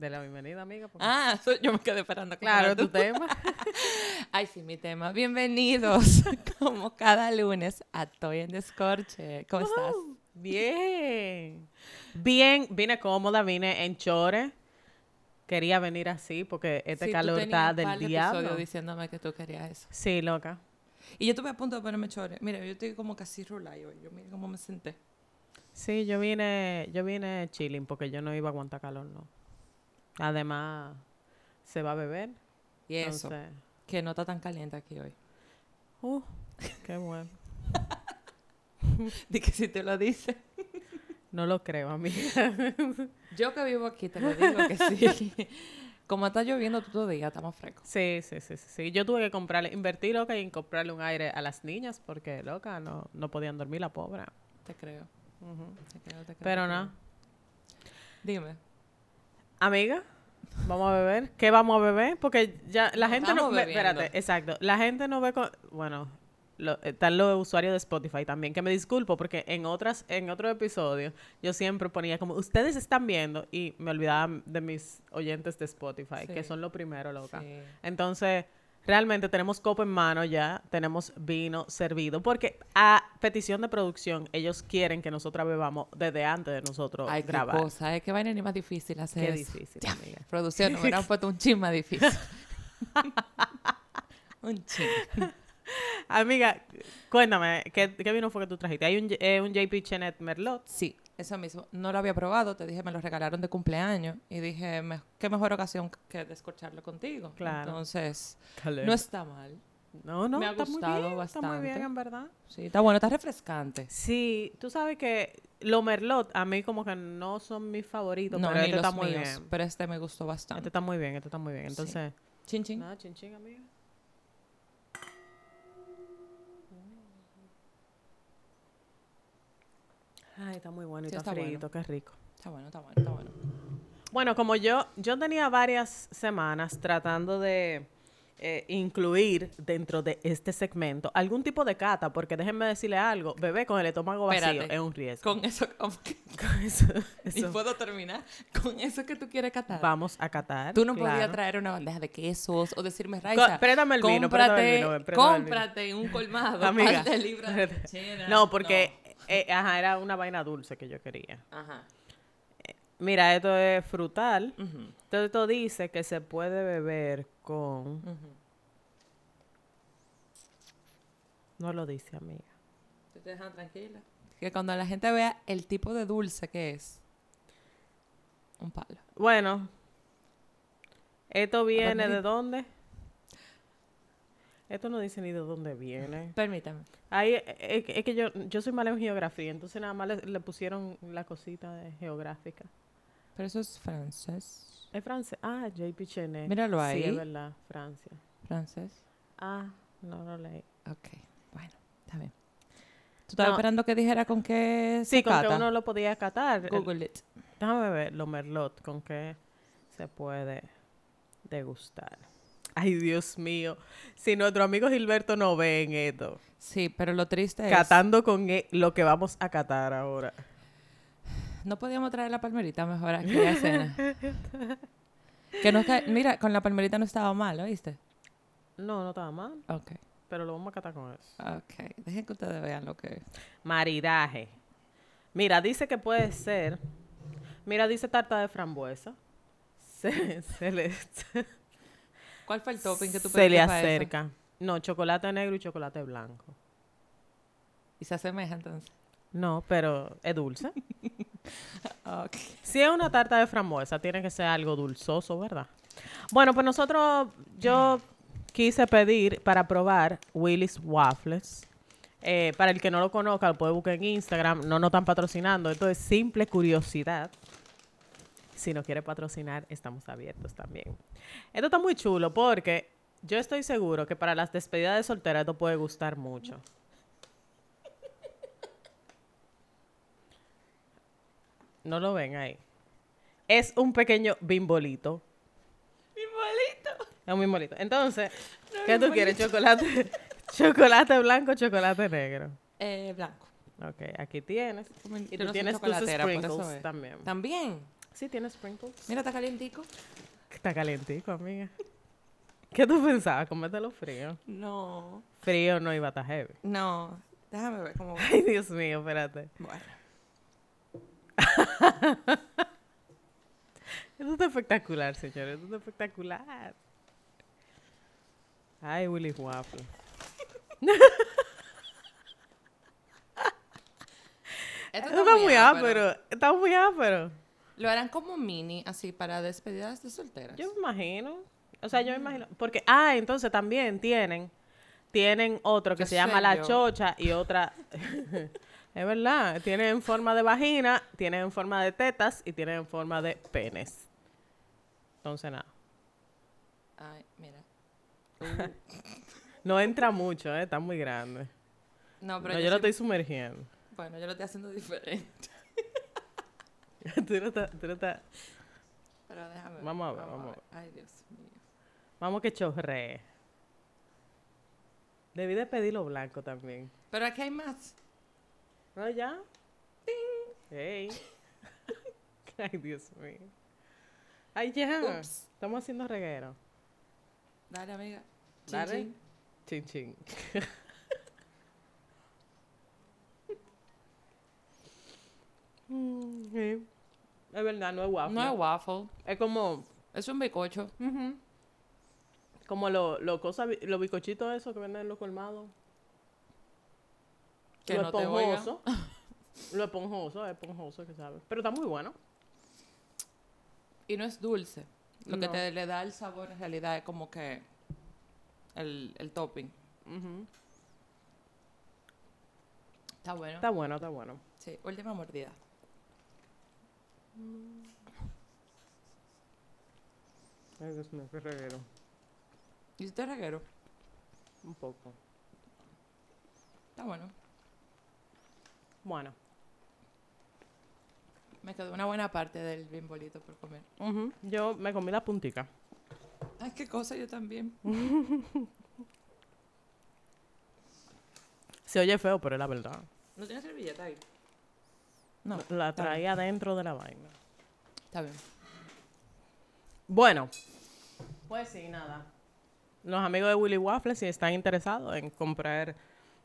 De la bienvenida, amiga. porque- Ah, yo me quedé esperando. claro, tu tema. Ay, sí, mi tema. Bienvenidos, como cada lunes, a Toy en Descorche. ¿Cómo estás? Bien. Bien, vine cómoda, vine en chore. Quería venir así porque este Sí, calor está del diablo. diciéndome que tú querías eso. Sí, loca. Y yo estuve a punto de ponerme chore. Mira, yo estoy como casi rulada hoy. Yo mira cómo me senté. Sí, yo vine, yo vine chilling porque yo no iba a aguantar calor, no. Además, se va a beber. Y eso, Entonces, que no está tan caliente aquí hoy. uh, qué bueno. De que si te lo dice. No lo creo, amiga. Yo que vivo aquí te lo digo que sí. Como está lloviendo todo el día, está más fresco. Sí, sí, sí, sí. Yo tuve que comprarle, invertir loca y en comprarle un aire a las niñas porque loca no, no podían dormir la pobre. Te creo. Te creo, te creo, Pero creo. Dime. Amiga, vamos a beber. ¿Qué vamos a beber? Porque ya la gente no ve, espérate, exacto. La gente no ve con, bueno, lo- están los usuarios de Spotify también, que me disculpo porque en otras en otros episodios yo siempre ponía como ustedes están viendo y me olvidaba de mis oyentes de Spotify, que son lo primero, loca. Sí. Entonces, realmente tenemos copa en mano ya, tenemos vino servido, porque a petición de producción ellos quieren que nosotras bebamos desde antes de nosotros Ay, qué grabar. cosa. Es que vaina ni más difícil hacer Qué eso. difícil, amiga. Producción, me puesto un chin más difícil. un chin. Amiga, cuéntame, ¿qué, qué vino fue que tú trajiste? Hay un, eh, un JP Chenet Merlot. Sí, eso mismo. No lo había probado, te dije, me lo regalaron de cumpleaños. Y dije, me- qué mejor ocasión que descorcharlo contigo. Claro. Entonces, no está mal. no, no, me ha está gustado muy bien, Está muy bien, bastante. en verdad. Sí, está bueno, está refrescante. Sí, tú sabes que los Merlot a mí como que no son mis favoritos, No, pero este está muy bien. pero este me gustó bastante. Este está muy bien, este está muy bien. Sí. Entonces, Chin, chin. nada, chin chin, amiga. Ay, está muy bueno y Sí, está, está frito, qué rico. Está bueno, está bueno, está bueno. Bueno, como yo, yo tenía varias semanas tratando de eh, incluir dentro de este segmento algún tipo de cata, porque déjenme decirle algo, bebé con el estómago vacío Espérate. es un riesgo. Con eso, Con eso, y puedo terminar con eso que tú quieres catar. vamos a catar. Tú no podías traer una bandeja de quesos o decirme, Raiza, préstame el vino, préstame el cómprate, vino, el vino". cómprate en un colmado Amiga, de libras de. No, porque eh, ajá, era una vaina dulce que yo quería. Ajá. Mira, esto es frutal. Ujú, Entonces esto dice que se puede beber con... No lo dice, amiga. Tú te dejas tranquila. Que cuando la gente vea el tipo de dulce que es, un palo. Bueno, ¿esto viene de dónde? Esto no dice ni de dónde viene. Permítame. Ahí, eh, eh, es que yo, yo soy mala en geografía, entonces nada más le, le pusieron la cosita de geográfica. Pero eso es francés. ¿Es francés? Ah, JP Chenet. Míralo Sí, ahí. es verdad, Francia. Francés. Ah, no lo leí. Ok, bueno, está bien. ¿Tú estabas No. esperando que dijera con qué Sí, se con que cata? uno lo podía catar. Google it. Déjame ver los merlot con que se puede degustar. Ay, Dios mío. Si nuestro amigo Gilberto no ve en esto, Sí, pero lo triste es... catando con e- lo que vamos a catar ahora. No podíamos traer la palmerita mejor aquí a cena. que no ca- Mira, con la palmerita no estaba mal, ¿oíste? No, no estaba mal, Ok, pero lo vamos a catar con eso. ok. Dejen que ustedes vean lo que es. Maridaje. Mira, dice que puede ser. Mira, dice tarta de frambuesa. Se, se le, ¿Cuál fue el topping que tú se le eso? acerca. No, chocolate negro y chocolate blanco. Y se asemeja entonces. No, pero es dulce. Si es una tarta de frambuesa, tiene que ser algo dulzoso, ¿verdad? Bueno, pues nosotros, yo quise pedir para probar Willy's Waffles. Eh, para el que no lo conozca, lo puede buscar en Instagram. No nos están patrocinando. Esto es simple curiosidad. Si no quiere patrocinar, estamos abiertos también. Esto está muy chulo porque yo estoy seguro que para las despedidas de soltera esto puede gustar mucho. No lo ven ahí. Es un pequeño bimbolito. ¡Bimbolito! Es un bimbolito. Entonces, ¿qué tú quieres? Chocolate, chocolate blanco, chocolate negro. Eh, blanco. Ok, aquí tienes. Y tú no tienes tus sprinkles es. también. También. Sí, tiene sprinkles. Mira, está calientico. Está calientico, amiga. ¿Qué tú pensabas? Comértelo frío. No. Frío no iba a estar heavy. No. Déjame ver cómo va. Ay, Dios mío, espérate. Bueno. Esto está espectacular, señores. Esto está espectacular. Ay, Willy. Esto Esto está muy ápero. Está muy ápero. Lo harán como mini, así, para despedidas de solteras. Yo me imagino. O sea, yo me imagino. Porque, ah, entonces también tienen. Tienen otro que ¿Qué se llama la chocha y otra. es verdad. Tienen en forma de vagina, tienen en forma de tetas y tienen en forma de penes. Entonces, nada. Ay, mira. No entra mucho, ¿eh? Está muy grande. No, pero No, yo, yo lo sí- estoy sumergiendo. Bueno, yo lo estoy haciendo diferente. Tú no estás- tú no estás- Pero déjame ver. Vamos a ver, vamos a ver. Ay, Dios mío. Vamos que chorree. Debí de pedirlo blanco también. Pero aquí hay más. ¿No ya? Hey. Ay, Dios mío. Ay, ya. Ups. Estamos haciendo reguero. Dale, amiga. Chin, Dale. chin. Chin, chin. Mm, sí. Es verdad, no es waffle. No es waffle. Es como, Es un bizcocho. como los lo cosa, los bicochitos esos que venden en los colmados. Que lo no te oigan. esponjoso. lo esponjoso, es esponjoso que sabe. Pero está muy bueno. Y no es dulce. Lo que te le da el sabor en realidad es como que el, el topping. Está bueno. Está bueno, está bueno. Sí, última mordida. Ay, Dios mío, qué reguero. ¿Y este reguero? Un poco. Está bueno. Bueno. Me quedó una buena parte del bimbolito por comer. Yo me comí la puntica. Ay, qué cosa, yo también. Se oye feo, pero es la verdad. ¿No tienes servilleta ahí? No. La bien. traía dentro de la vaina. Está bien. Bueno. Pues sí, nada. Los amigos de Willy Waffle, si están interesados en comprar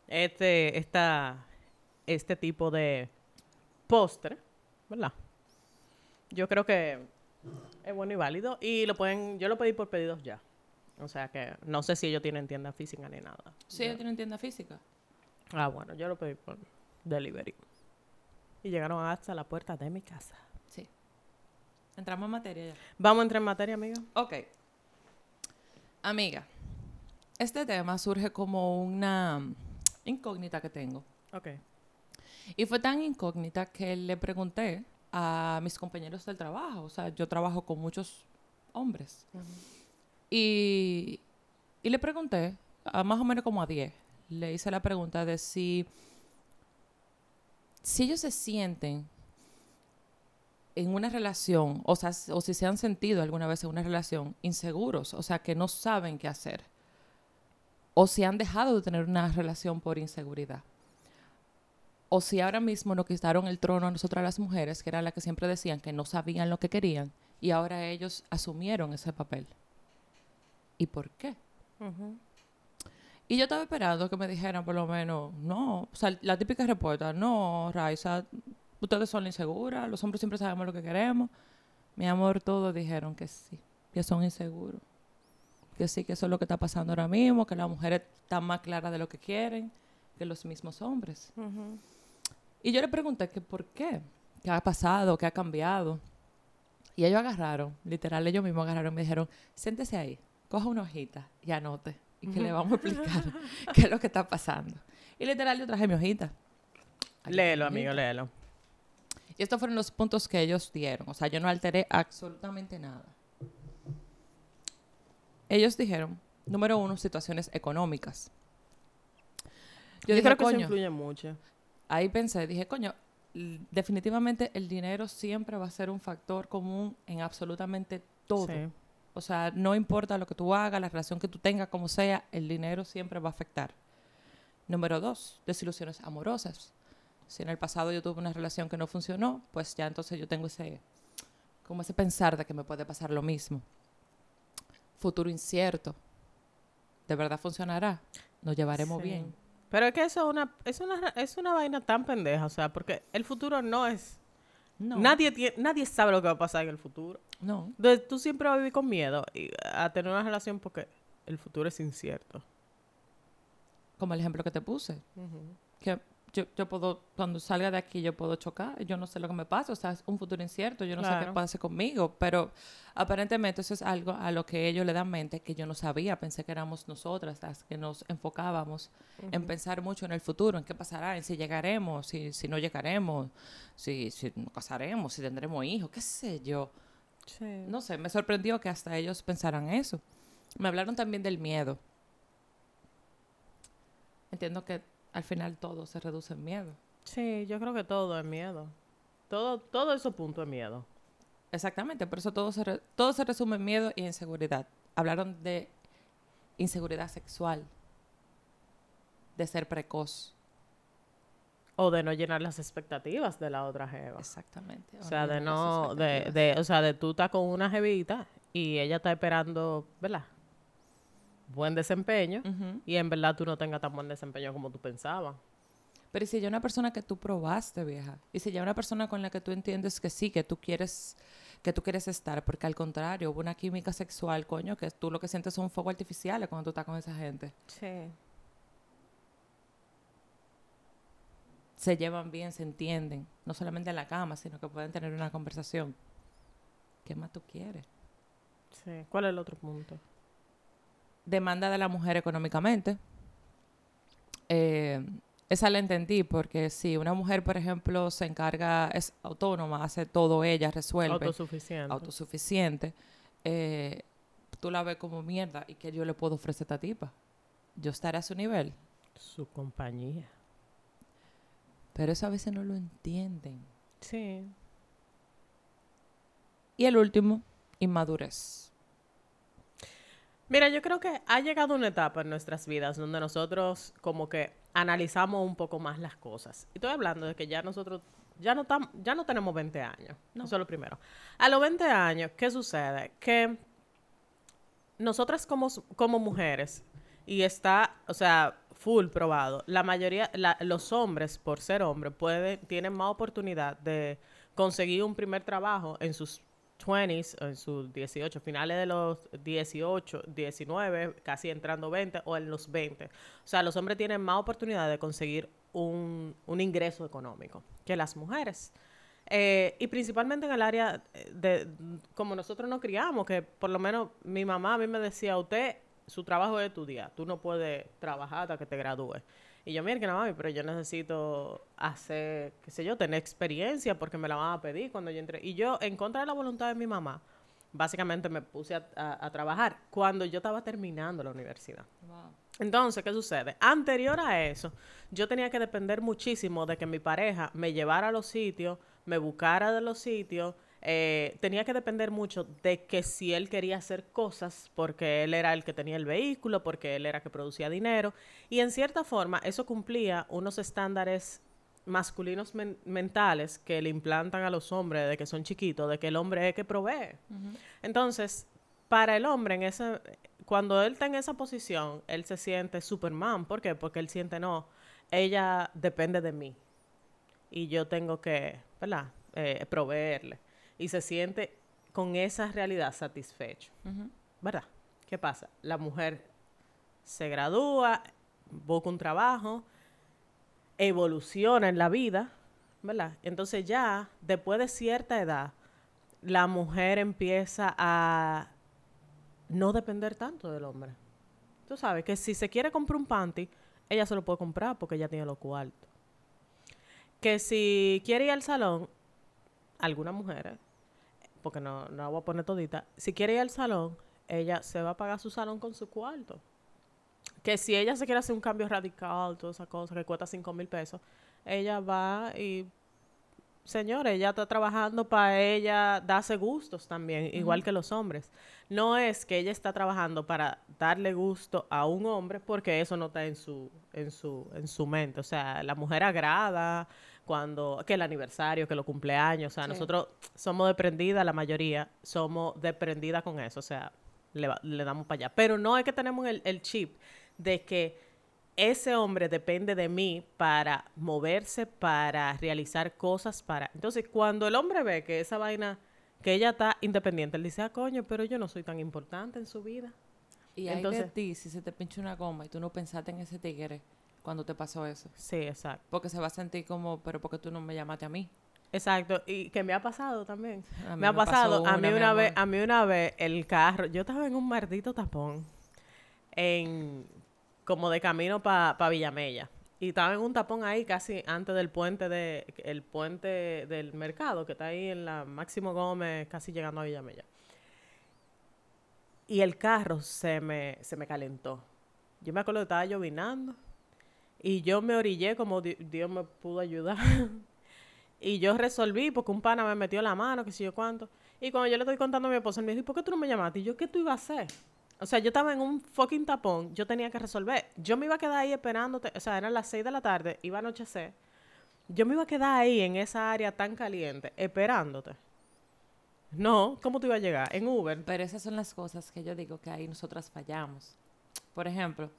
este, esta, este tipo de postre, ¿verdad? Yo creo que es bueno y válido. Y lo pueden, yo lo pedí por pedidos ya. O sea que no sé si ellos tienen tienda física ni nada. Sí, ella tiene tienda física. Ah, bueno, yo lo pedí por delivery. Y llegaron hasta la puerta de mi casa. Sí. Entramos en materia ya. Vamos a entrar en materia, amiga. Ok. Amiga, este tema surge como una incógnita que tengo. Ok. Y fue tan incógnita que le pregunté a mis compañeros del trabajo. O sea, yo trabajo con muchos hombres. y, y le pregunté, a más o menos como a 10, le hice la pregunta de si, si ellos se sienten en una relación, o sea, o si se han sentido alguna vez en una relación inseguros, o sea, que no saben qué hacer, o si han dejado de tener una relación por inseguridad, o si ahora mismo nos quitaron el trono a nosotras las mujeres, que eran las que siempre decían que no sabían lo que querían, y ahora ellos asumieron ese papel. ¿Y por qué? Y yo estaba esperando que me dijeran por lo menos, no, o sea, la típica respuesta, no, Raiza, ustedes son inseguras, los hombres siempre sabemos lo que queremos. Mi amor, todos dijeron que sí, que son inseguros. Que sí, que eso es lo que está pasando ahora mismo, que las mujeres están más claras de lo que quieren que los mismos hombres. Y yo le pregunté que por qué, qué ha pasado, qué ha cambiado. Y ellos agarraron, literal, ellos mismos agarraron y me dijeron, siéntese ahí, coja una hojita y anote. Y que le vamos a explicar qué es lo que está pasando. Y literal, yo traje mi hojita. Aquí Léelo, mi amigo, hojita. léelo. Y estos fueron los puntos que ellos dieron. O sea, yo no alteré absolutamente nada. Ellos dijeron, número uno, situaciones económicas. Yo, Yo, dije, creo que eso coño, influye mucho. ahí pensé, dije, coño, definitivamente el dinero siempre va a ser un factor común en absolutamente todo. Sí. O sea, no importa lo que tú hagas, la relación que tú tengas, como sea, el dinero siempre va a afectar. Número dos, desilusiones amorosas. Si en el pasado yo tuve una relación que no funcionó, pues ya entonces yo tengo ese como ese pensar de que me puede pasar lo mismo. Futuro incierto. ¿De verdad funcionará? ¿Nos llevaremos Sí. bien? Pero es que eso es una, es una, es una vaina tan pendeja, o sea, porque el futuro no es... No. Nadie, nadie sabe lo que va a pasar en el futuro. No. Entonces, tú siempre vas a vivir con miedo y a tener una relación porque el futuro es incierto. Como el ejemplo que te puse. Que yo, yo puedo, cuando salga de aquí, yo puedo chocar. Yo no sé lo que me pasa. O sea, es un futuro incierto. Yo no sé qué pase conmigo. Pero aparentemente eso es algo a lo que ellos le dan mente que yo no sabía. Pensé que éramos nosotras las que nos enfocábamos en pensar mucho en el futuro, en qué pasará, en si llegaremos, si, si no llegaremos, si, si nos casaremos, si tendremos hijos, qué sé yo. Sí. No sé, me sorprendió que hasta ellos pensaran eso. Me hablaron también del miedo. Entiendo que al final todo se reduce en miedo. Sí, yo creo que todo es miedo. Todo, todo eso punto es miedo. Exactamente, por eso todo se, re- todo se resume en miedo y inseguridad. Hablaron de inseguridad sexual, de ser precoz. O de no llenar las expectativas de la otra jeva. Exactamente. O sea, de no, de, de, o sea, de tú estás con una jevita y ella está esperando, ¿verdad? Buen desempeño y en verdad tú no tengas tan buen desempeño como tú pensabas. Pero y si ya una persona que tú probaste, vieja, y si ya una persona con la que tú entiendes que sí, que tú quieres, que tú quieres estar, porque al contrario, hubo una química sexual, coño, que tú lo que sientes son fuegos artificiales cuando tú estás con esa gente. Sí. Se llevan bien, se entienden, no solamente en la cama, sino que pueden tener una conversación. ¿Qué más tú quieres? Sí. ¿Cuál es el otro punto? demanda de la mujer económicamente. Eh, esa la entendí porque si una mujer, por ejemplo, se encarga, es autónoma, hace todo ella, resuelve, Autosuficiente. autosuficiente, eh, tú la ves como mierda y que yo le puedo ofrecer a esta tipa. Yo estaré a su nivel. Su compañía. Pero eso a veces no lo entienden. Sí. Y el último, inmadurez. Mira, yo creo que ha llegado una etapa en nuestras vidas donde nosotros como que analizamos un poco más las cosas. Y estoy hablando de que ya nosotros ya no tam- ya no tenemos 20 años. No. Eso es lo primero. A los 20 años, ¿qué sucede? Que nosotras como, como mujeres, y está, o sea, full probado, la mayoría, la- los hombres, por ser hombres, pueden, tienen más oportunidad de conseguir un primer trabajo en sus 20s, o en sus 18, finales de los 18, 19, casi entrando 20 o en los 20. O sea, los hombres tienen más oportunidad de conseguir un, un ingreso económico que las mujeres. Eh, y principalmente en el área de, como nosotros nos criamos, que por lo menos mi mamá a mí me decía, usted, su trabajo es estudiar, tú no puedes trabajar hasta que te gradúes. Y yo, mira, que no mami, pero yo necesito hacer, qué sé yo, tener experiencia porque me la van a pedir cuando yo entre. Y yo, en contra de la voluntad de mi mamá, básicamente me puse a, a- a trabajar cuando yo estaba terminando la universidad. Entonces, ¿qué sucede? Anterior a eso, yo tenía que depender muchísimo de que mi pareja me llevara a los sitios, me buscara de los sitios. Eh, tenía que depender mucho de que si él quería hacer cosas, porque él era el que tenía el vehículo, porque él era el que producía dinero. Y en cierta forma, eso cumplía unos estándares masculinos men- mentales que le implantan a los hombres de que son chiquitos, de que el hombre es que provee. Entonces, para el hombre, en ese, cuando él está en esa posición, él se siente Superman. ¿Por qué? Porque él siente, no, ella depende de mí. Y yo tengo que, ¿verdad? Eh, proveerle. Y se siente con esa realidad satisfecho. ¿Verdad? ¿Qué pasa? La mujer se gradúa, busca un trabajo, evoluciona en la vida, ¿verdad? Entonces ya, después de cierta edad, la mujer empieza a no depender tanto del hombre. Tú sabes que si se quiere comprar un panty, ella se lo puede comprar porque ella tiene los cuartos. Que si quiere ir al salón, algunas mujeres, porque no, no la voy a poner todita, si quiere ir al salón, ella se va a pagar su salón con su cuarto. Que si ella se quiere hacer un cambio radical, toda esa cosa que cuesta 5 mil pesos, ella va y señores, ella está trabajando para ella darse gustos también, igual que los hombres. No es que ella está trabajando para darle gusto a un hombre porque eso no está en su, en su, en su mente. O sea, la mujer agrada cuando, que el aniversario, que los cumpleaños, o sea, Sí. nosotros somos desprendidas, la mayoría somos desprendidas con eso, o sea, le, le damos para allá. Pero no es que tenemos el, el chip de que ese hombre depende de mí para moverse, para realizar cosas, para... Entonces, cuando el hombre ve que esa vaina, que ella está independiente, él dice, ah, coño, pero yo no soy tan importante en su vida. Y de Entonces- ti si se te pincha una goma y tú no pensaste en ese tigre cuando te pasó eso. Sí, exacto. Porque se va a sentir como, pero ¿por qué tú no me llamaste a mí? Exacto, y que me ha pasado también. Me ha pasado, a mí una, vez, a mí una vez el carro, yo estaba en un maldito tapón, en como de camino para Villamella. Y estaba en un tapón ahí casi antes del puente de el puente del mercado que está ahí en la Máximo Gómez, casi llegando a Villamella. Y el carro se me, se me calentó. Yo me acuerdo que estaba llovinando y yo me orillé como Di- Dios me pudo ayudar. Y yo resolví porque un pana me metió la mano, que sé yo cuánto. Y cuando yo le estoy contando a mi esposa, él me dijo, ¿y por qué tú no me llamaste? Y yo, ¿qué tú ibas a hacer? O sea, yo estaba en un fucking tapón, yo tenía que resolver. Yo me iba a quedar ahí esperándote, o sea, eran las 6 de la tarde, iba a anochecer. Yo me iba a quedar ahí en esa área tan caliente, esperándote. No, ¿cómo tú ibas a llegar? En Uber. Pero esas son las cosas que yo digo que ahí nosotras fallamos. Por ejemplo,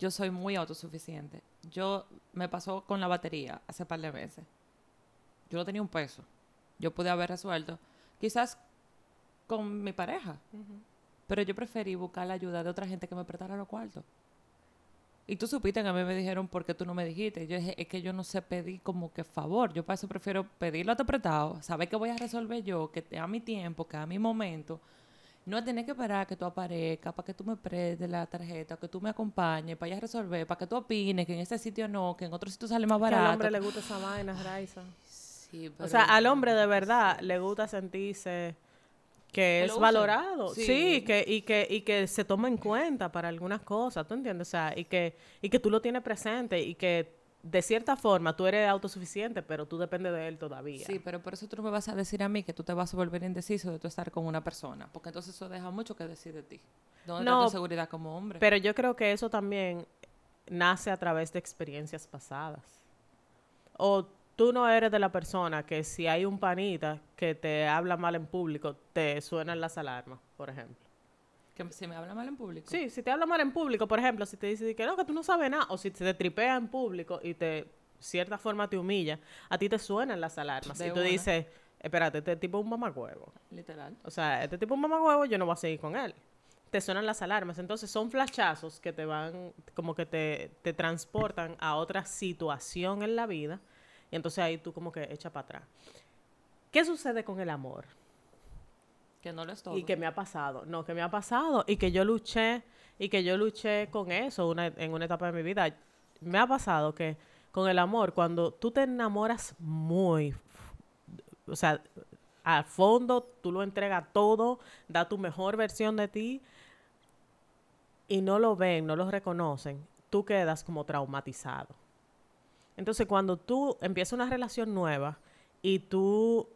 yo soy muy autosuficiente. Yo me pasó con la batería hace par de meses. Yo no tenía un peso. Yo pude haber resuelto, quizás con mi pareja. Pero yo preferí buscar la ayuda de otra gente que me prestara los cuartos. Y tú supiste que a mí me dijeron, ¿por qué tú no me dijiste? Yo dije, es que yo no sé pedir como que favor. Yo para eso prefiero pedirlo a te prestado, saber que voy a resolver yo, que a mi tiempo, que a mi momento. No es tener que esperar a que tú aparezcas, para que tú me prestes la tarjeta, que tú me acompañes, para ir a resolver, para que tú opines, que en este sitio no, que en otro sitio sale más Que barato. al hombre le gusta esa vaina, Raiza. Sí, O pero- sea, al hombre de verdad le gusta sentirse que Que es valorado, sí, Sí. que, y, que, y que se toma en cuenta para algunas cosas, ¿tú entiendes? O sea, y que, y que tú lo tienes presente y que de cierta forma tú eres autosuficiente, pero tú dependes de él todavía. Sí, pero por eso tú no me vas a decir a mí que tú te vas a volver indeciso de tú estar con una persona, porque entonces eso deja mucho que decir de ti. ¿Dónde No, está tu seguridad como hombre? Pero yo creo que eso también nace a través de experiencias pasadas. O tú no eres de la persona que si hay un panita que te habla mal en público, te suenan las alarmas, por ejemplo. Que si me habla mal en público. Sí, si te habla mal en público, por ejemplo, si te dice que no, que tú no sabes nada, o si te tripea en público y te, cierta forma te humilla, a ti te suenan las alarmas. De y tú dices, espérate, este tipo es un mamagüevo. Literal. O sea, este tipo es un mamagüevo, yo no voy a seguir con él. Te suenan las alarmas. Entonces son flashazos que te van, como que te, te transportan a otra situación en la vida. Y entonces ahí tú como que echa para atrás. ¿Qué sucede con el amor? Que no lo es todo. Y que me ha pasado. No, que me ha pasado. Y que yo luché, y que yo luché con eso una- en una etapa de mi vida. Me ha pasado que con el amor, cuando tú te enamoras muy, o sea, a fondo, tú lo entregas todo, da tu mejor versión de ti, y no lo ven, no lo reconocen, tú quedas como traumatizado. Entonces, cuando tú empiezas una relación nueva y tú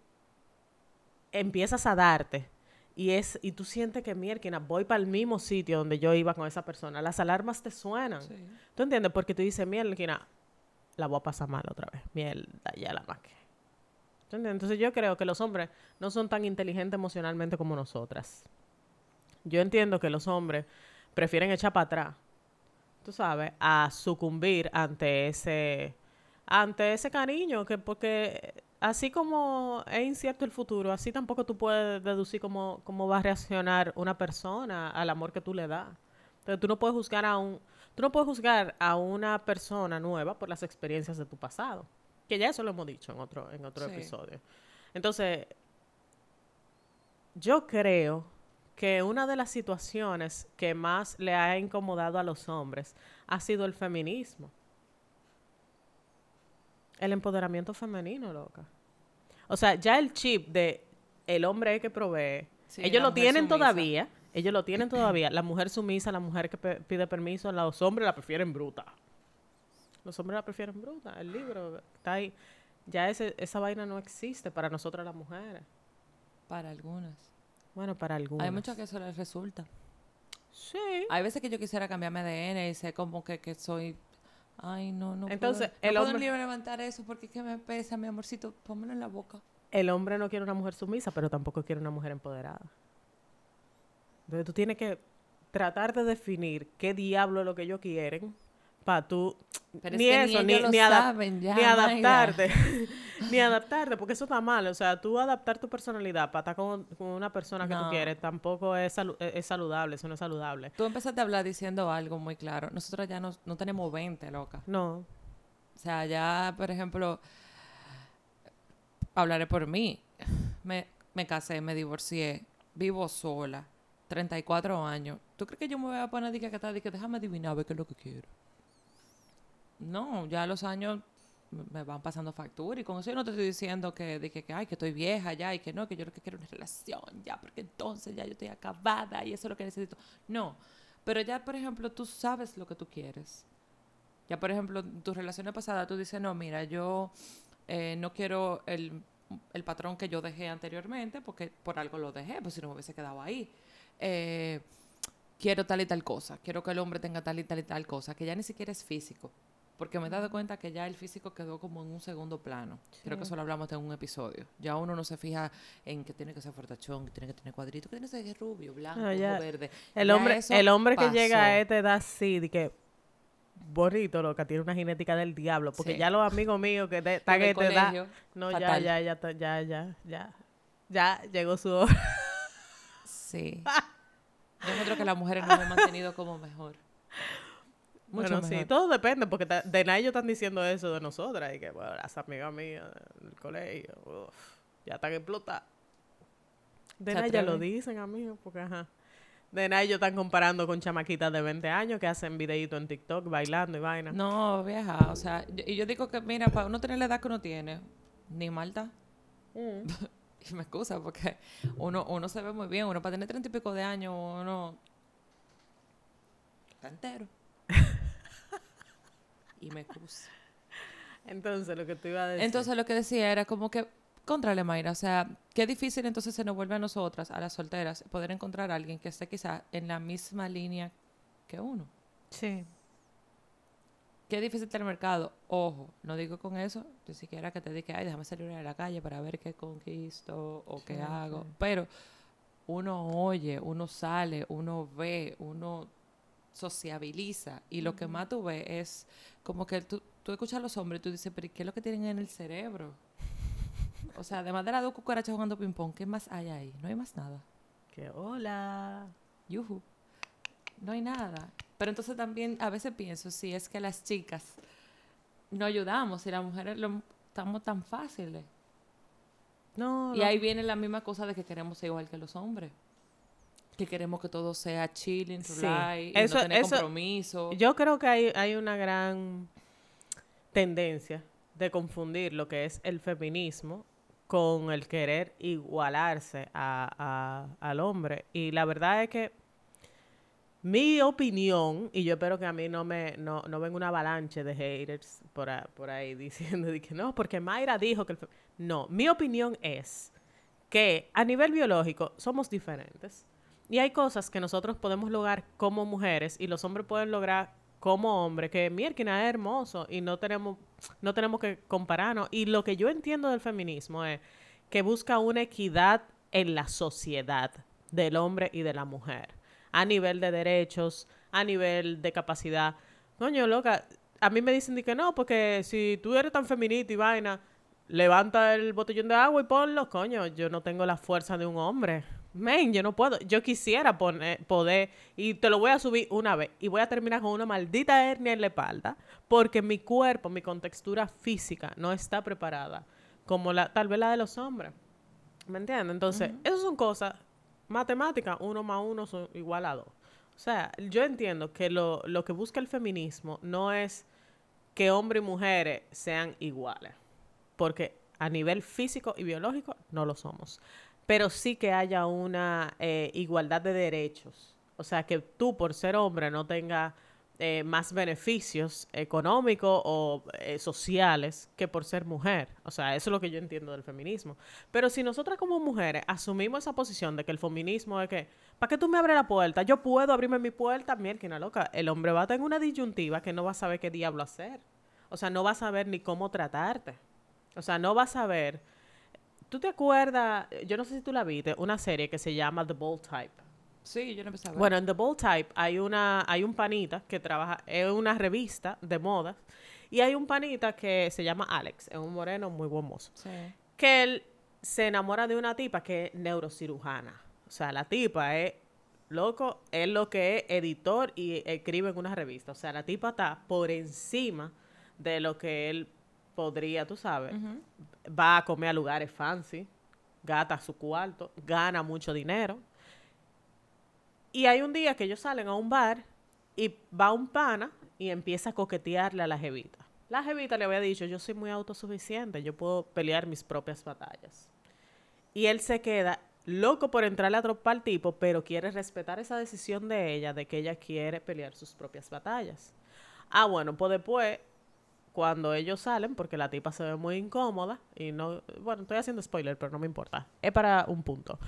empiezas a darte y es y tú sientes que mierda voy para el mismo sitio donde yo iba con esa persona las alarmas te suenan. Sí. tú entiendes porque tú dices mierda la voy a pasar mal otra vez. Mierda ya la maqué entonces yo creo que los hombres no son tan inteligentes emocionalmente como nosotras. Yo entiendo que los hombres prefieren echar para atrás tú sabes a sucumbir ante ese ante ese cariño que porque así como es incierto el futuro, así tampoco tú puedes deducir cómo, cómo va a reaccionar una persona al amor que tú le das. Entonces tú no puedes juzgar a un, tú no puedes juzgar a una persona nueva por las experiencias de tu pasado. Que ya eso lo hemos dicho en otro, en otro Sí. episodio. Entonces, yo creo que una de las situaciones que más le ha incomodado a los hombres ha sido el feminismo. El empoderamiento femenino, loca. O sea, ya el chip de el hombre es que provee, Sí, ellos lo tienen sumisa. todavía, ellos lo tienen todavía. La mujer sumisa, la mujer que pe- pide permiso, los hombres la prefieren bruta. Los hombres la prefieren bruta. El libro está ahí. ya ese, esa vaina no existe para nosotras las mujeres. Para algunas. Bueno, para algunas. Hay muchas que eso les resulta. Sí. Hay veces que yo quisiera cambiarme de ADN y sé como que, que soy... Ay, no, no Entonces, puedo, el no hombre- levantar eso porque es que me pesa, mi amorcito. Pónmelo en la boca. El hombre no quiere una mujer sumisa, pero tampoco quiere una mujer empoderada. Entonces tú tienes que tratar de definir qué diablo es lo que ellos quieren para tú Pero ni es que eso, ni ni, ni adap- saben ya, ni Mayra. adaptarte, ni adaptarte, porque eso está mal. O sea, tú adaptar tu personalidad para estar con, con una persona que tú No. quieres tampoco es, salu- es saludable, eso no es saludable. Tú empezaste a hablar diciendo algo muy claro. Nosotros ya no, no tenemos 20, loca. No, O sea, ya, por ejemplo, hablaré por mí. Me, me casé, me divorcié, vivo sola, 34 años. ¿Tú crees que yo me voy a poner que, que, que déjame adivinar a ver qué es lo que quiero? No, ya los años me- van pasando factura y con eso yo no te estoy diciendo que, de que, que, ay, que estoy vieja ya y que no, que yo lo que quiero es una relación ya, porque entonces ya yo estoy acabada y eso es lo que necesito. No, pero ya, por ejemplo, tú sabes lo que tú quieres. Ya, por ejemplo, en tus relaciones pasadas, tú dices, no, mira, yo eh, no quiero el, el patrón que yo dejé anteriormente, porque por algo lo dejé, pues si no me hubiese quedado ahí. Eh, quiero tal y tal cosa, quiero que el hombre tenga tal y tal y tal cosa, que ya ni siquiera es físico. Porque me he dado cuenta que ya el físico quedó como en un segundo plano. Creo que eso lo hablamos en un episodio. Ya uno no se fija en que tiene que ser fortachón, que tiene que tener cuadritos, que tiene que ser rubio, blanco, Ah, ya. verde. el Ya hombre, el hombre que llega a esta edad sí, de que bonito, loca, tiene una genética del diablo, porque Sí. ya los amigos míos que están en esta edad, no, ya, fatal. ya, ya, ya, ya, ya, ya llegó su hora. Sí. Yo encuentro que las mujeres nos hemos mantenido como mejor. Mucho bueno, sí, todo depende, porque de ellos están diciendo eso de nosotras, y que, bueno, las amigas mías del colegio, uf, ya están explotadas. De ¿Se nada ya lo dicen, amigos, porque, ajá. De nada ellos están comparando con chamaquitas de 20 años que hacen videitos en TikTok bailando y vaina. No, vieja, o sea, yo- y yo digo que, mira, para uno tener la edad que uno tiene, ni malta. Mm. Y me excusa porque uno, uno se ve muy bien, uno para tener treinta y pico de años, uno está entero. Y me excusa. Entonces, lo que tú ibas a decir. Entonces lo que decía era como que, contrale Mayra, o sea, qué difícil entonces se nos vuelve a nosotras, a las solteras, poder encontrar a alguien que esté quizá en la misma línea que uno. sí. Qué difícil está el mercado. Ojo, no digo con eso, ni siquiera que te diga, ay, déjame salir a la calle para ver qué conquisto o qué hago. sí. Pero uno oye, uno sale, uno ve, uno sociabiliza. Y lo que más tú ves es como que tú, tú escuchas a los hombres y tú dices, pero ¿y ¿qué es lo que tienen en el cerebro? O sea, además de las dos cucarachas jugando ping-pong, ¿qué más hay ahí? No hay más nada. Que hola. Yuhu. No hay nada. Pero entonces también a veces pienso, si es que las chicas no ayudamos, si las mujeres lo, estamos tan fáciles. No, Y no. ahí viene la misma cosa de que queremos ser igual que los hombres. Que queremos que todo sea chilling, Sí. y Eso- no tener eso- compromiso. Yo creo que hay, hay una gran tendencia de confundir lo que es el feminismo con el querer igualarse a- a- al hombre. Y la verdad es que mi opinión, y yo espero que a mí no me no, no venga una avalanche de haters por, a- por ahí diciendo de que no, porque Mayra dijo que el fe-". No, mi opinión es que a nivel biológico somos diferentes. Y hay cosas que nosotros podemos lograr como mujeres y los hombres pueden lograr como hombres, que mierda es hermoso y no tenemos, no tenemos que compararnos. Y lo que yo entiendo del feminismo es que busca una equidad en la sociedad del hombre y de la mujer, a nivel de derechos, a nivel de capacidad. Coño, loca, a mí me dicen que no, porque si tú eres tan feminista y vaina, levanta el botellón de agua y ponlo, coño, yo no tengo la fuerza de un hombre. Men, yo no puedo. Yo quisiera poner, poder, y te lo voy a subir una vez, y voy a terminar con una maldita hernia en la espalda, porque mi cuerpo, mi contextura física no está preparada, como la, tal vez la de los hombres. ¿Me entiendes? Entonces, esas son cosas matemáticas, uno más uno son igual a dos. O sea, yo entiendo que lo, lo que busca el feminismo no es que hombres y mujeres sean iguales, porque a nivel físico y biológico no lo somos, pero sí que haya una eh, igualdad de derechos. O sea, que tú por ser hombre no tengas eh, más beneficios económicos o eh, sociales que por ser mujer. O sea, eso es lo que yo entiendo del feminismo. Pero si nosotras como mujeres asumimos esa posición de que el feminismo es que, ¿para qué tú me abres la puerta? Yo puedo abrirme mi puerta, mierda, loca. El hombre va a tener una disyuntiva que no va a saber qué diablo hacer. O sea, no va a saber ni cómo tratarte. O sea, no va a saber... ¿Tú te acuerdas? Yo no sé si tú la viste, una serie que se llama The Bold Type. Sí, yo no empecé a ver. Bueno, en The Bold Type hay una, hay un panita que trabaja, es una revista de moda, y hay un panita que se llama Alex, es un moreno muy buen mozo. Sí. Que él se enamora de una tipa que es neurocirujana. O sea, la tipa es loco, es lo que es editor y escribe en una revista. O sea, la tipa está por encima de lo que él podría, tú sabes. Va a comer a lugares fancy, gata su cuarto, gana mucho dinero. Y hay un día que ellos salen a un bar y va un pana y empieza a coquetearle a la jevita. La jevita le había dicho, yo soy muy autosuficiente, yo puedo pelear mis propias batallas. Y él se queda loco por entrarle a tropar al tipo, pero quiere respetar esa decisión de ella, de que ella quiere pelear sus propias batallas. Ah, bueno, pues después, cuando ellos salen, porque la tipa se ve muy incómoda, y no, bueno, estoy haciendo spoiler, pero no me importa, es para un punto.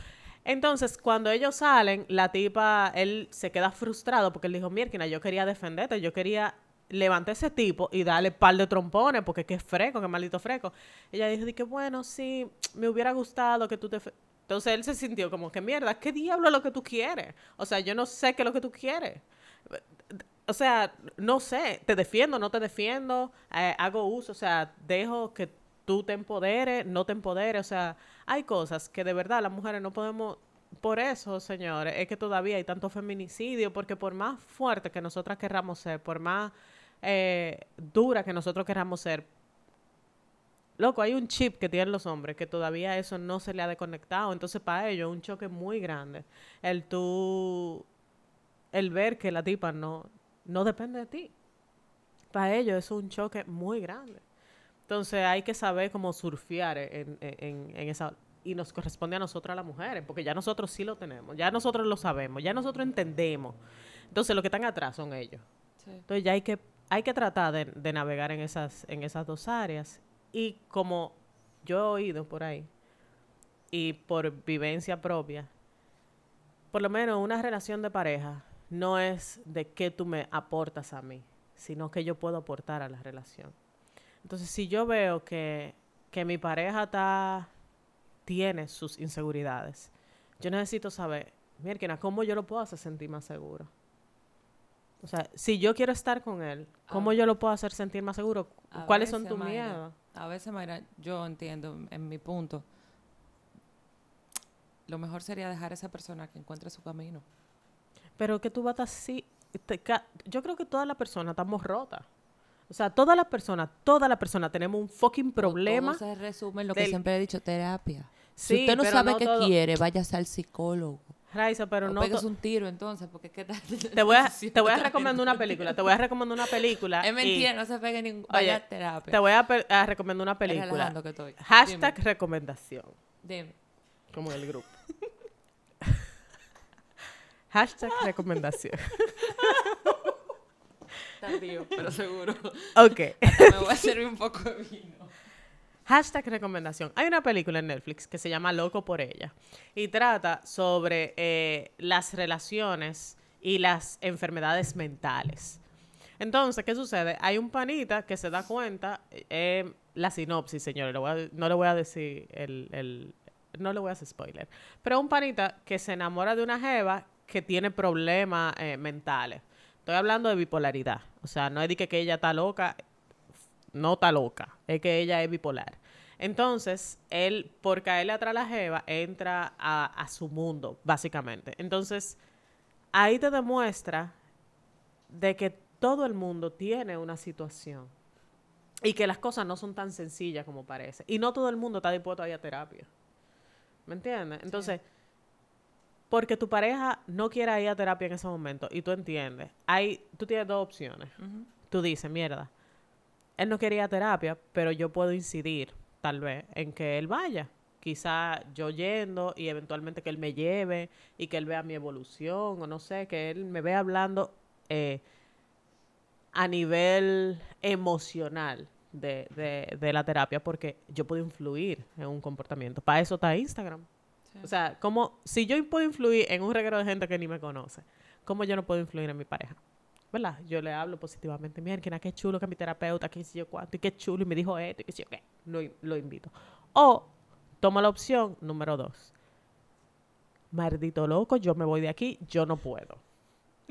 Entonces, cuando ellos salen, la tipa, él se queda frustrado porque él dijo, mierda, yo quería defenderte, yo quería levantar ese tipo y darle par de trompones porque qué freco, qué maldito freco. Ella dijo, que bueno, sí, me hubiera gustado que tú te... Entonces él se sintió como que mierda, ¿qué diablo es lo que tú quieres? O sea, yo no sé qué es lo que tú quieres. O sea, no sé, te defiendo, no te defiendo, eh, hago uso, o sea, dejo que tú te empoderes, no te empoderes, o sea, hay cosas que de verdad las mujeres no podemos, por eso, señores, es que todavía hay tanto feminicidio, porque por más fuerte que nosotras querramos ser, por más eh, dura que nosotros querramos ser, loco, hay un chip que tienen los hombres que todavía eso no se le ha desconectado, entonces para ellos un choque muy grande, el tú, el ver que la tipa no, no depende de ti. Para ellos es un choque muy grande. Entonces hay que saber cómo surfear en, en, en esa... Y nos corresponde a nosotros, a las mujeres, porque ya nosotros sí lo tenemos, ya nosotros lo sabemos, ya nosotros entendemos. Entonces los que están atrás son ellos. Entonces ya hay que, hay que tratar de, de, navegar en esas, en esas dos áreas. Y como yo he oído por ahí, y por vivencia propia, por lo menos una relación de pareja no es de qué tú me aportas a mí, sino que yo puedo aportar a la relación. Entonces, si yo veo que, que mi pareja está, tiene sus inseguridades, yo necesito saber, mira, ¿cómo yo lo puedo hacer sentir más seguro? O sea, si yo quiero estar con él, ¿cómo yo lo puedo hacer sentir más seguro? ¿Cuáles son tus miedos? A veces, Mayra, yo entiendo en mi punto, lo mejor sería dejar a esa persona que encuentre su camino. Pero que tú vas así, yo creo que todas las personas estamos rotas. O sea, todas las personas, todas las personas tenemos un fucking problema. Todo se resume en lo que siempre he dicho, terapia. si usted no sabe qué quiere, váyase al psicólogo. Raiza, pero o no. pegues un tiro entonces, porque qué tal. Te voy a, te voy a recomendar una película. Te voy a recomendar una película. Es mentira, no se pegue ningún. Vaya Oye, terapia. Te voy a, a recomendar una película. Que estoy. Hashtag Dime. recomendación. Dime. Como el grupo. Hashtag recomendación. Tardío, pero seguro. Ok. me voy a servir un poco de vino. Hashtag recomendación. Hay una película en Netflix que se llama Loco por ella y trata sobre eh, las relaciones y las enfermedades mentales. Entonces, ¿qué sucede? Hay un panita que se da cuenta, eh, la sinopsis, señores, no le voy a decir el, el, no le voy a hacer spoiler, pero un panita que se enamora de una jeva que tiene problemas eh, mentales. Estoy hablando de bipolaridad. O sea, no es de que, que ella está loca, no está loca, es que ella es bipolar. Entonces, él, por caerle atrás a la jeva, entra a, a, su mundo, básicamente. Entonces, ahí te demuestra de que todo el mundo tiene una situación y que las cosas no son tan sencillas como parece. Y no todo el mundo está dispuesto a ir a terapia. ¿Me entiendes? Entonces, sí porque tu pareja no quiera ir a terapia en ese momento y tú entiendes, hay, tú tienes dos opciones. Tú dices, mierda, él no quería terapia, pero yo puedo incidir, tal vez, en que él vaya. Quizá yo yendo y eventualmente que él me lleve y que él vea mi evolución o no sé, que él me vea hablando eh, a nivel emocional de, de- de la terapia porque yo puedo influir en un comportamiento. Para eso está Instagram. Sí. O sea, como si yo puedo influir en un reguero de gente que ni me conoce, ¿cómo yo no puedo influir en mi pareja? ¿Verdad? Yo le hablo positivamente. Mira, qué chulo que mi terapeuta, qué sé yo cuánto, y qué chulo, y me dijo esto, y qué sé yo qué. Lo, lo invito. O toma la opción número dos. Maldito loco, yo me voy de aquí, yo no puedo.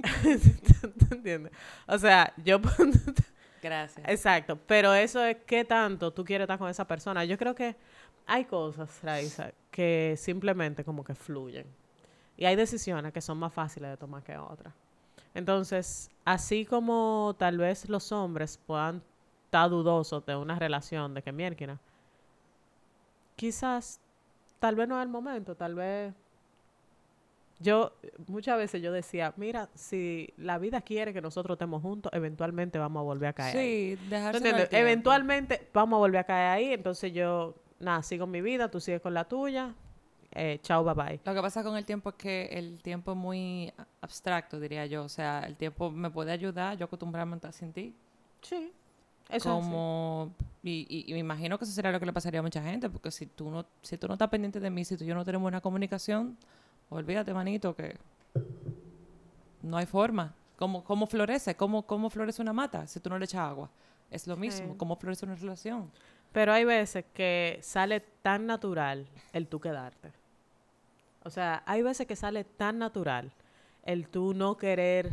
¿Te entiendes? O sea, yo... Gracias. Exacto, pero eso es qué tanto tú quieres estar con esa persona. Yo creo que hay cosas, Raisa, que simplemente como que fluyen. Y hay decisiones que son más fáciles de tomar que otras. Entonces, así como tal vez los hombres puedan estar dudosos de una relación, de que mierda, quizás, tal vez no es el momento, tal vez... Yo, muchas veces yo decía, mira, si la vida quiere que nosotros estemos juntos, eventualmente vamos a volver a caer. ahí". Sí. Eventualmente vamos a volver a caer ahí, entonces yo, nada, sigo mi vida, tú sigues con la tuya, eh, chao, bye bye. Lo que pasa con el tiempo es que el tiempo es muy abstracto, diría yo. O sea, el tiempo me puede ayudar, yo acostumbrarme a estar sin ti. Sí, eso como y, y- y me imagino que eso sería lo que le pasaría a mucha gente, porque si tú no, si tú no estás pendiente de mí, si tú y yo no tenemos buena comunicación, olvídate, manito, que no hay forma. ¿Cómo, cómo florece? ¿Cómo, ¿Cómo florece una mata si tú no le echas agua? Es lo mismo. Sí. ¿Cómo florece una relación? Pero hay veces que sale tan natural el tú quedarte. O sea, hay veces que sale tan natural el tú no querer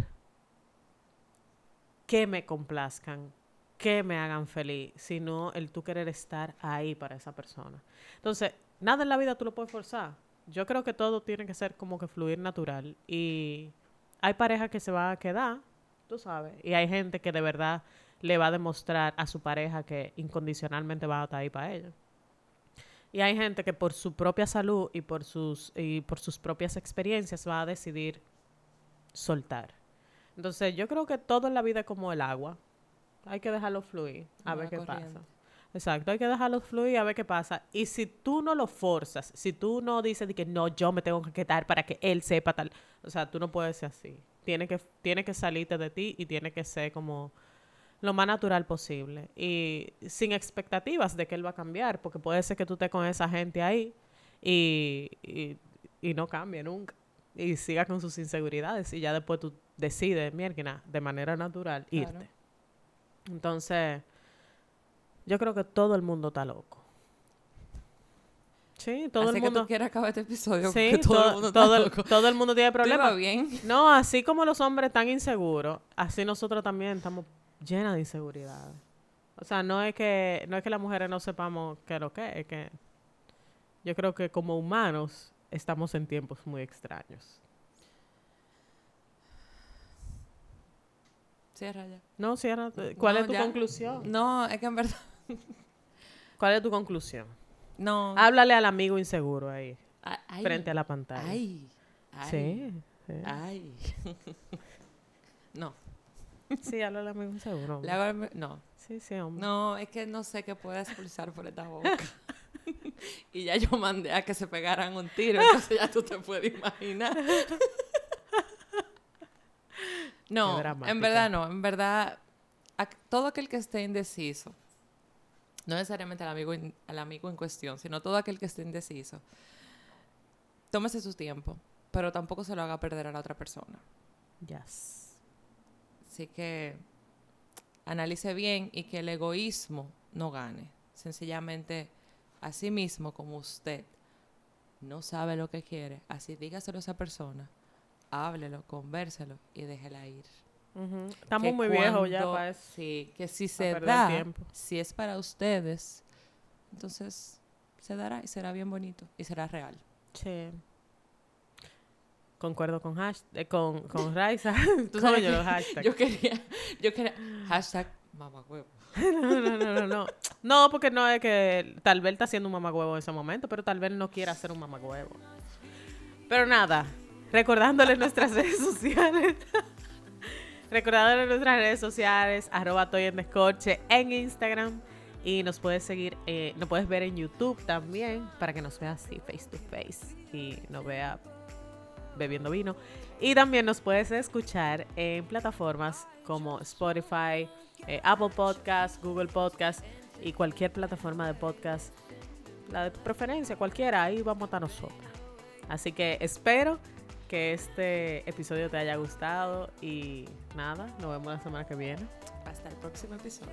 que me complazcan, que me hagan feliz, sino el tú querer estar ahí para esa persona. Entonces, nada en la vida tú lo puedes forzar. Yo creo que todo tiene que ser como que fluir natural. Y hay parejas que se van a quedar, tú sabes, y hay gente que de verdad le va a demostrar a su pareja que incondicionalmente va a estar ahí para ella. Y hay gente que por su propia salud y por sus, y por sus propias experiencias va a decidir soltar. Entonces yo creo que todo en la vida es como el agua. Hay que dejarlo fluir, a ver qué corriente. pasa. Exacto, hay que dejarlo fluir a ver qué pasa. Y si tú no lo forzas, si tú no dices de que no, yo me tengo que quedar para que él sepa tal, o sea, tú no puedes ser así. Tiene que, tiene que salirte de ti y tiene que ser como lo más natural posible. Y sin expectativas de que él va a cambiar, porque puede ser que tú estés con esa gente ahí y, y, y no cambie nunca. Y siga con sus inseguridades y ya después tú decides, mierda, de manera natural, Claro. irte. Entonces, yo creo que todo el mundo está loco. Sí, todo Así el que mundo. tú quieres acabar este episodio Sí, todo, to- el mundo está todo el- loco. todo el mundo tiene ¿Te va problemas. bien? No, así como los hombres están inseguros, así nosotros también estamos llenas de inseguridades. O sea, no es que no es que las mujeres no sepamos qué es lo que es, es que yo creo que como humanos estamos en tiempos muy extraños. Cierra ya. No, cierra. ¿Cuál No, es tu ya. conclusión? No, es que en verdad... ¿Cuál es tu conclusión? No. Háblale al amigo inseguro ahí, ay, frente a la pantalla. Ay. Ay. Sí. Sí, Ay. no. Sí, inseguro. Le hago el- no. Sí, sí, hombre. No, es que no sé qué puede expulsar por esta boca. y ya yo mandé a que se pegaran un tiro, entonces ya tú te puedes imaginar. no, en verdad no, en verdad, a- todo aquel que esté indeciso, no necesariamente al amigo, in- al amigo en cuestión, sino todo aquel que esté indeciso, tómese su tiempo, pero tampoco se lo haga perder a la otra persona. Yes. Así que analice bien y que el egoísmo no gane. Sencillamente, así mismo como usted no sabe lo que quiere, así dígaselo a esa persona, háblelo, convérselo y déjela ir. Estamos Que muy viejos ya para eso. Sí, que si se da, si es para ustedes, entonces se dará y será bien bonito y será real. Sí. Concuerdo con hash, eh, con, con Raiza. Tú sabes que los hashtags. Yo quería, yo quería, hashtag mamahuevo. No, no, no, no, no. No, porque no es que tal vez está haciendo un mamagüevo en ese momento, pero tal vez no quiera hacer un mamagüevo. Pero nada, recordándoles nuestras redes sociales. recordándoles nuestras redes sociales, arroba Toy en Descorche en Instagram. Y nos puedes seguir, eh, nos puedes ver en YouTube también, para que nos veas así face to face y nos vea bebiendo vino. Y también nos puedes escuchar en plataformas como Spotify, eh, Apple Podcast, Google Podcast y cualquier plataforma de podcast, la de preferencia, cualquiera, ahí vamos a estar nosotras. Así que espero que este episodio te haya gustado y nada, nos vemos la semana que viene. Hasta el próximo episodio.